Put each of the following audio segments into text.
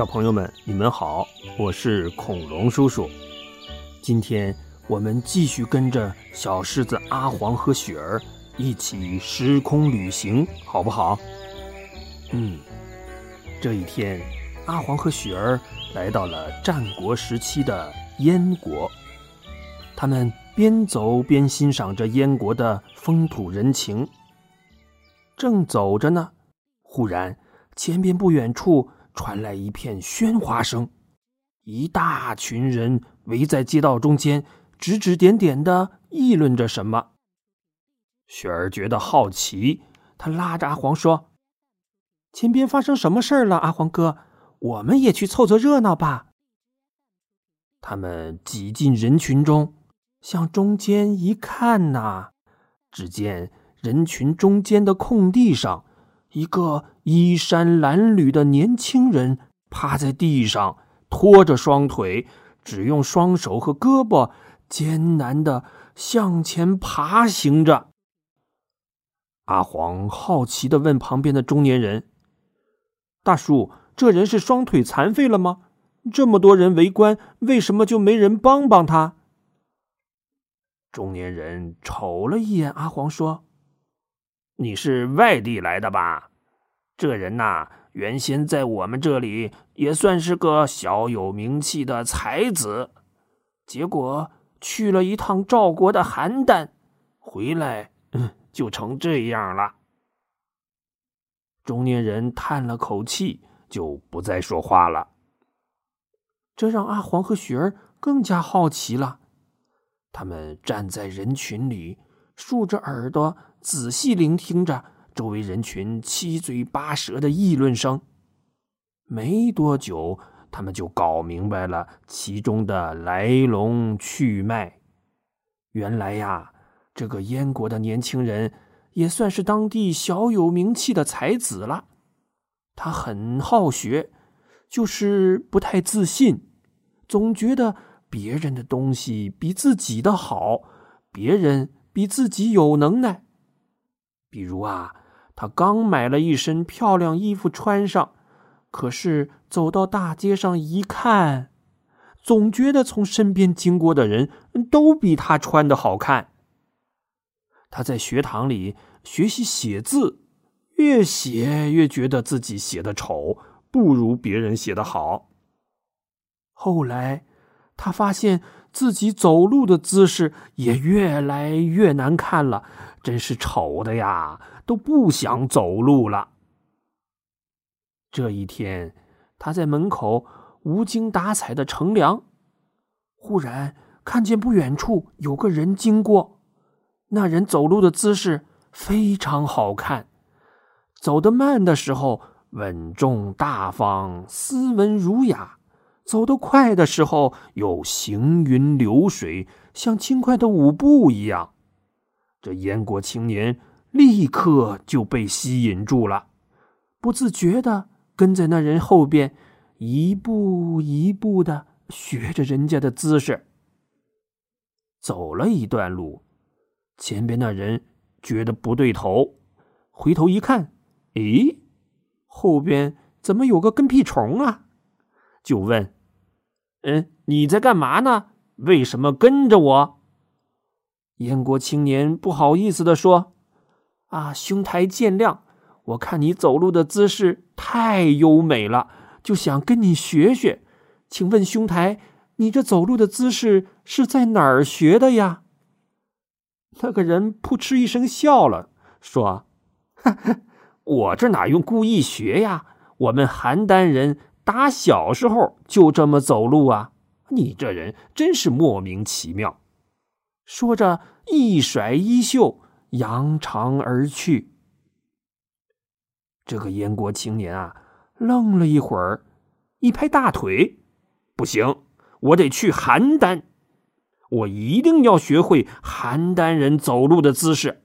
小朋友们，你们好，我是恐龙叔叔。今天我们继续跟着小狮子阿黄和雪儿一起时空旅行，好不好？嗯，这一天，阿黄和雪儿来到了战国时期的燕国。他们边走边欣赏着燕国的风土人情。正走着呢，忽然前边不远处。传来一片喧哗声，一大群人围在街道中间，指指点点的议论着什么。雪儿觉得好奇，他拉着阿黄说：“前边发生什么事儿了？阿黄哥，我们也去凑凑热闹吧。”他们挤进人群中，向中间一看呐，只见人群中间的空地上。一个衣衫褴褛的年轻人趴在地上，拖着双腿，只用双手和胳膊艰难的向前爬行着。阿黄好奇的问旁边的中年人：“大叔，这人是双腿残废了吗？这么多人围观，为什么就没人帮帮他？”中年人瞅了一眼阿黄，说。你是外地来的吧？这人呐，原先在我们这里也算是个小有名气的才子，结果去了一趟赵国的邯郸，回来就成这样了。中年人叹了口气，就不再说话了。这让阿黄和雪儿更加好奇了，他们站在人群里，竖着耳朵。仔细聆听着周围人群七嘴八舌的议论声，没多久，他们就搞明白了其中的来龙去脉。原来呀，这个燕国的年轻人也算是当地小有名气的才子了。他很好学，就是不太自信，总觉得别人的东西比自己的好，别人比自己有能耐。比如啊，他刚买了一身漂亮衣服穿上，可是走到大街上一看，总觉得从身边经过的人都比他穿的好看。他在学堂里学习写字，越写越觉得自己写的丑，不如别人写的好。后来，他发现自己走路的姿势也越来越难看了。真是丑的呀，都不想走路了。这一天，他在门口无精打采的乘凉，忽然看见不远处有个人经过。那人走路的姿势非常好看，走得慢的时候稳重大方、斯文儒雅；走得快的时候又行云流水，像轻快的舞步一样。这燕国青年立刻就被吸引住了，不自觉的跟在那人后边，一步一步的学着人家的姿势。走了一段路，前边那人觉得不对头，回头一看，咦，后边怎么有个跟屁虫啊？就问：“嗯，你在干嘛呢？为什么跟着我？”燕国青年不好意思的说：“啊，兄台见谅，我看你走路的姿势太优美了，就想跟你学学。请问兄台，你这走路的姿势是在哪儿学的呀？”那个人扑哧一声笑了，说：“我这哪用故意学呀？我们邯郸人打小时候就这么走路啊！你这人真是莫名其妙。”说着，一甩衣袖，扬长而去。这个燕国青年啊，愣了一会儿，一拍大腿：“不行，我得去邯郸，我一定要学会邯郸人走路的姿势。”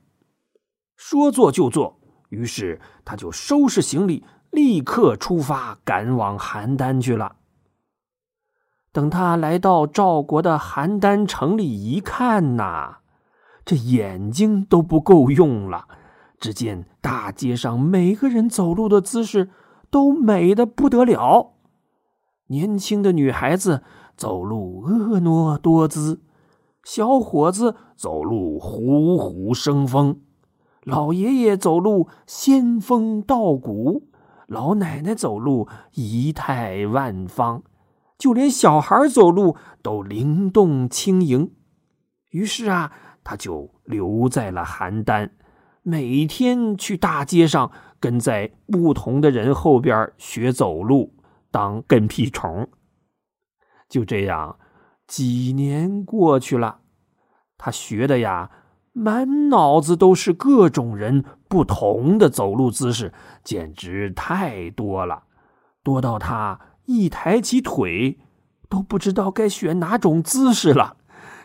说做就做，于是他就收拾行李，立刻出发，赶往邯郸去了。等他来到赵国的邯郸城里一看呐，这眼睛都不够用了。只见大街上每个人走路的姿势都美的不得了，年轻的女孩子走路婀娜多姿，小伙子走路虎虎生风，老爷爷走路仙风道骨，老奶奶走路仪态万方，就连小孩走路都灵动轻盈。于是啊，他就留在了邯郸，每天去大街上跟在不同的人后边学走路。当跟屁虫，就这样，几年过去了，他学的呀，满脑子都是各种人不同的走路姿势，简直太多了，多到他一抬起腿都不知道该选哪种姿势了。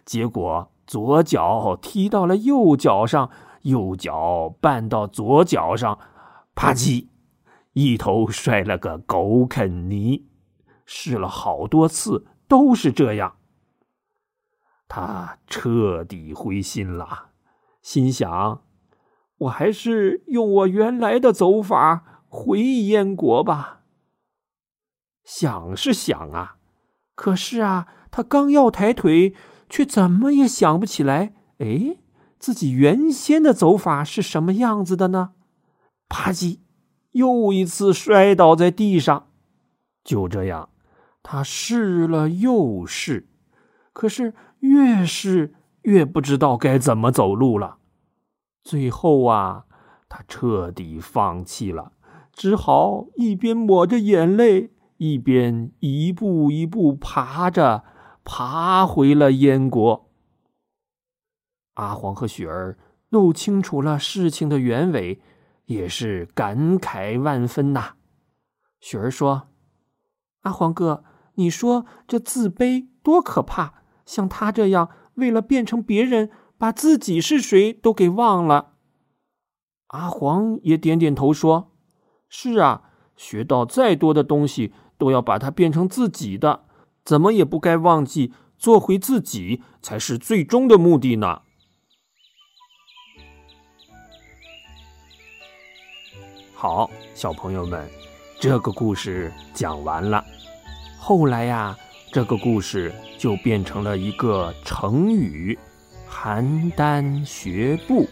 结果左脚踢到了右脚上，右脚绊到左脚上，啪叽。一头摔了个狗啃泥，试了好多次都是这样。他彻底灰心了，心想：“我还是用我原来的走法回燕国吧。”想是想啊，可是啊，他刚要抬腿，却怎么也想不起来，哎，自己原先的走法是什么样子的呢？啪叽！又一次摔倒在地上，就这样，他试了又试，可是越试越不知道该怎么走路了。最后啊，他彻底放弃了，只好一边抹着眼泪，一边一步一步爬着，爬回了燕国。阿黄和雪儿弄清楚了事情的原委。也是感慨万分呐。雪儿说：“阿黄哥，你说这自卑多可怕！像他这样，为了变成别人，把自己是谁都给忘了。”阿黄也点点头说：“是啊，学到再多的东西，都要把它变成自己的，怎么也不该忘记做回自己才是最终的目的呢。”好，小朋友们，这个故事讲完了。后来呀，这个故事就变成了一个成语“邯郸学步”。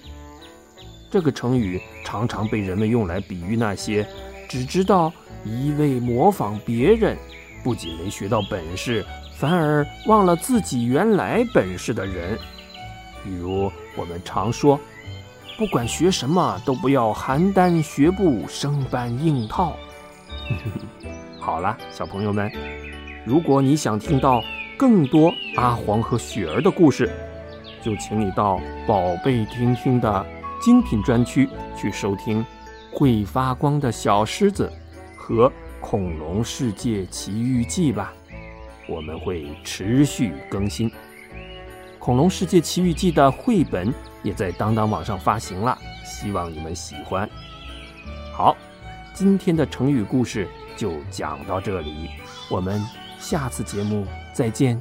这个成语常常被人们用来比喻那些只知道一味模仿别人，不仅没学到本事，反而忘了自己原来本事的人。比如我们常说。不管学什么，都不要邯郸学步，生搬硬套。好了，小朋友们，如果你想听到更多阿黄和雪儿的故事，就请你到宝贝听听的精品专区去收听《会发光的小狮子》和《恐龙世界奇遇记》吧。我们会持续更新《恐龙世界奇遇记》的绘本。也在当当网上发行了，希望你们喜欢。好，今天的成语故事就讲到这里，我们下次节目再见。